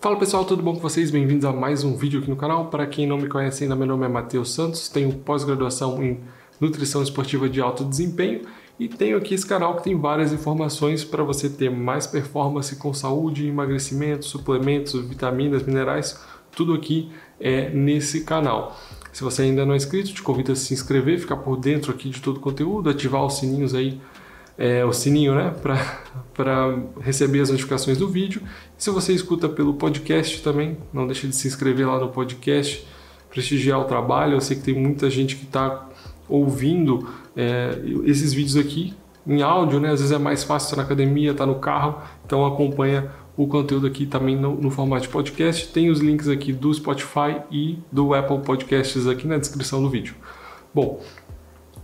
Fala pessoal, tudo bom com vocês? Bem-vindos a mais um vídeo aqui no canal. Para quem não me conhece ainda, meu nome é Matheus Santos, tenho pós-graduação em Nutrição Esportiva de Alto Desempenho e tenho aqui esse canal que tem várias informações para você ter mais performance com saúde, emagrecimento, suplementos, vitaminas, minerais, tudo aqui é nesse canal. Se você ainda não é inscrito, te convido a se inscrever, ficar por dentro aqui de todo o conteúdo, ativar os sininhos aí é, o sininho, né, para receber as notificações do vídeo. E se você escuta pelo podcast também, não deixe de se inscrever lá no podcast, prestigiar o trabalho. Eu sei que tem muita gente que está ouvindo é, esses vídeos aqui em áudio, né? Às vezes é mais fácil estar na academia, estar tá no carro, então acompanha o conteúdo aqui também no, no, formato de podcast. Tem os links aqui do Spotify e do Apple Podcasts aqui na descrição do vídeo. Bom,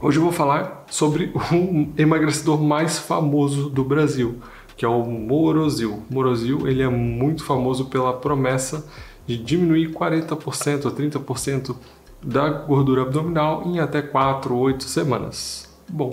Hoje eu vou falar sobre o emagrecedor mais famoso do Brasil, que é o Morozil. Morozil ele é muito famoso pela promessa de diminuir 40% a 30% da gordura abdominal em até 4 ou 8 semanas. Bom,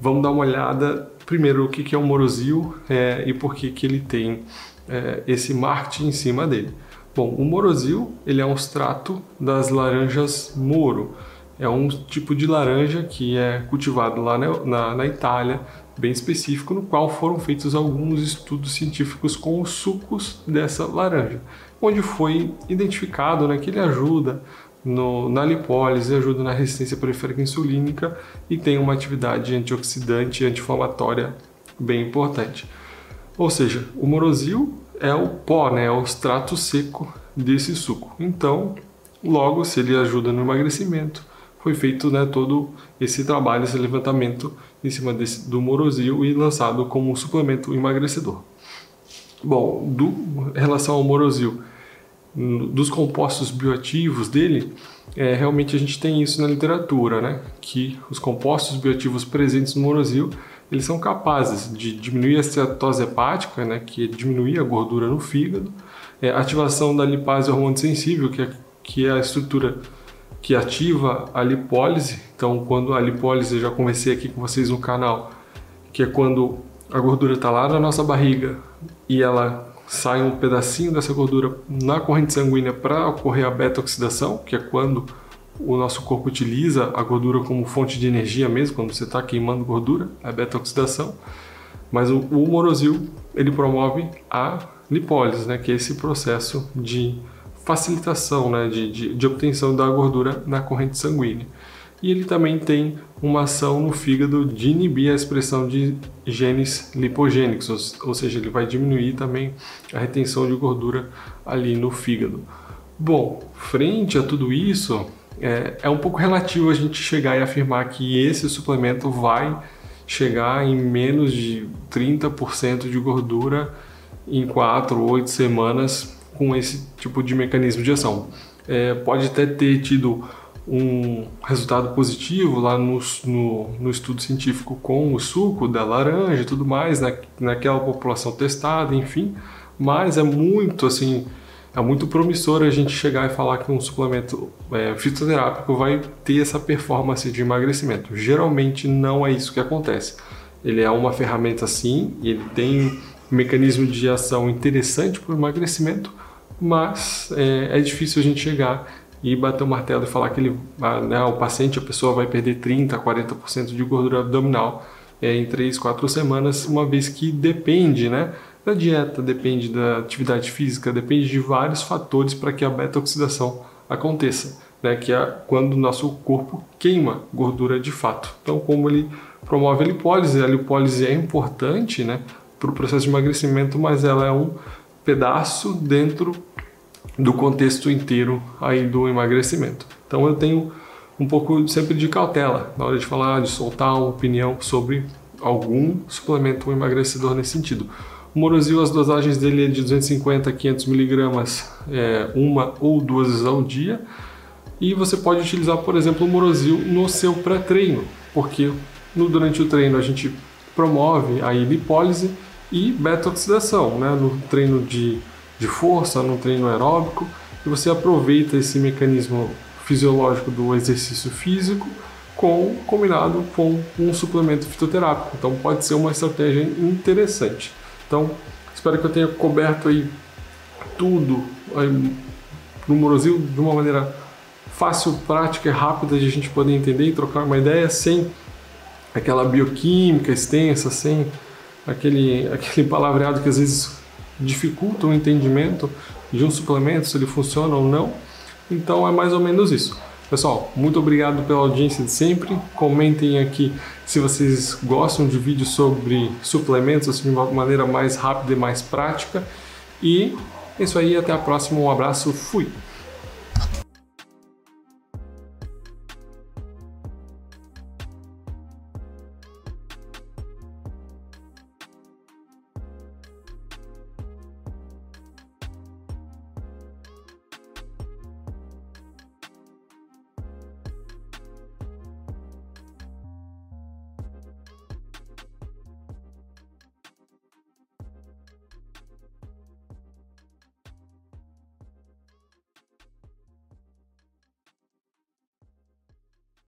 vamos dar uma olhada primeiro o que é o Morozil é, e por que, que ele tem é, esse marketing em cima dele. Bom, o Morozil ele é um extrato das laranjas Moro é um tipo de laranja que é cultivado lá na, na, na, Itália, bem específico, no qual foram feitos alguns estudos científicos com os sucos dessa laranja, onde foi identificado né, que ele ajuda no, na lipólise, ajuda na resistência periférica insulínica e tem uma atividade antioxidante e anti-inflamatória bem importante. Ou seja, o morosil é o pó, né, é o extrato seco desse suco. Então, logo, se ele ajuda no emagrecimento, foi feito né, todo esse trabalho, esse levantamento em cima desse, do Morosil e lançado como um suplemento emagrecedor. Bom, do, em relação ao Morosil, dos compostos bioativos dele, é, realmente a gente tem isso na literatura, né? Que os compostos bioativos presentes no Morosil, eles são capazes de diminuir a cetose hepática, né? Que é diminuir a gordura no fígado, é, ativação da lipase hormônio sensível, que é, que é a estrutura que ativa a lipólise. Então, quando a lipólise, eu já conversei aqui com vocês no canal, que é quando a gordura está lá na nossa barriga e ela sai um pedacinho dessa gordura na corrente sanguínea para ocorrer a beta-oxidação, que é quando o nosso corpo utiliza a gordura como fonte de energia mesmo, quando você está queimando gordura, a beta-oxidação. Mas o, o morosil, ele promove a lipólise, né, que é esse processo de facilitação né, de, de, de, obtenção da gordura na corrente sanguínea. E ele também tem uma ação no fígado de inibir a expressão de genes lipogênicos, ou, ou seja, ele vai diminuir também a retenção de gordura ali no fígado. Bom, frente a tudo isso, é, é um pouco relativo a gente chegar e afirmar que esse suplemento vai chegar em menos de 30% de gordura em 4 ou 8 semanas com esse tipo de mecanismo de ação. É, pode até ter tido um resultado positivo lá no, no, no, estudo científico com o suco da laranja e tudo mais, na, naquela população testada, enfim, mas é muito assim, é muito promissor a gente chegar e falar que um suplemento é, fitoterápico vai ter essa performance de emagrecimento. Geralmente não é isso que acontece. Ele é uma ferramenta sim, ele tem mecanismo de ação interessante para o emagrecimento, mas é, é, difícil a gente chegar e bater o martelo e falar que ele, né, o paciente, a pessoa vai perder 30%, 40% de gordura abdominal é, em 3, 4 semanas, uma vez que depende né, da dieta, depende da atividade física, depende de vários fatores para que a beta-oxidação aconteça, né, que é quando o nosso corpo queima gordura de fato. Então, como ele promove a lipólise, a lipólise é importante né, para o processo de emagrecimento, mas ela é um pedaço dentro do contexto inteiro aí do emagrecimento. Então eu tenho um pouco sempre de cautela na hora de falar, de soltar uma opinião sobre algum suplemento emagrecedor nesse sentido. O Morosil, as dosagens dele é de 250 a 500 miligramas, é, uma ou duas vezes ao dia. E você pode utilizar, por exemplo, o Morosil no seu pré-treino, porque no, durante o treino a gente promove a lipólise e beta-oxidação, né, no treino de de força, no treino aeróbico, e você aproveita esse mecanismo fisiológico do exercício físico com combinado com um suplemento fitoterápico. Então pode ser uma estratégia interessante. Então, espero que eu tenha coberto aí tudo no Morozil de uma maneira fácil, prática e rápida de a gente poder entender e trocar uma ideia sem aquela bioquímica extensa, sem aquele, aquele palavreado que às vezes dificulta o entendimento de um suplemento, se ele funciona ou não. Então é mais ou menos isso. Pessoal, muito obrigado pela audiência de sempre. Comentem aqui se vocês gostam de vídeos sobre suplementos assim, de uma maneira mais rápida e mais prática. E é isso aí, até a próxima. Um abraço, fui!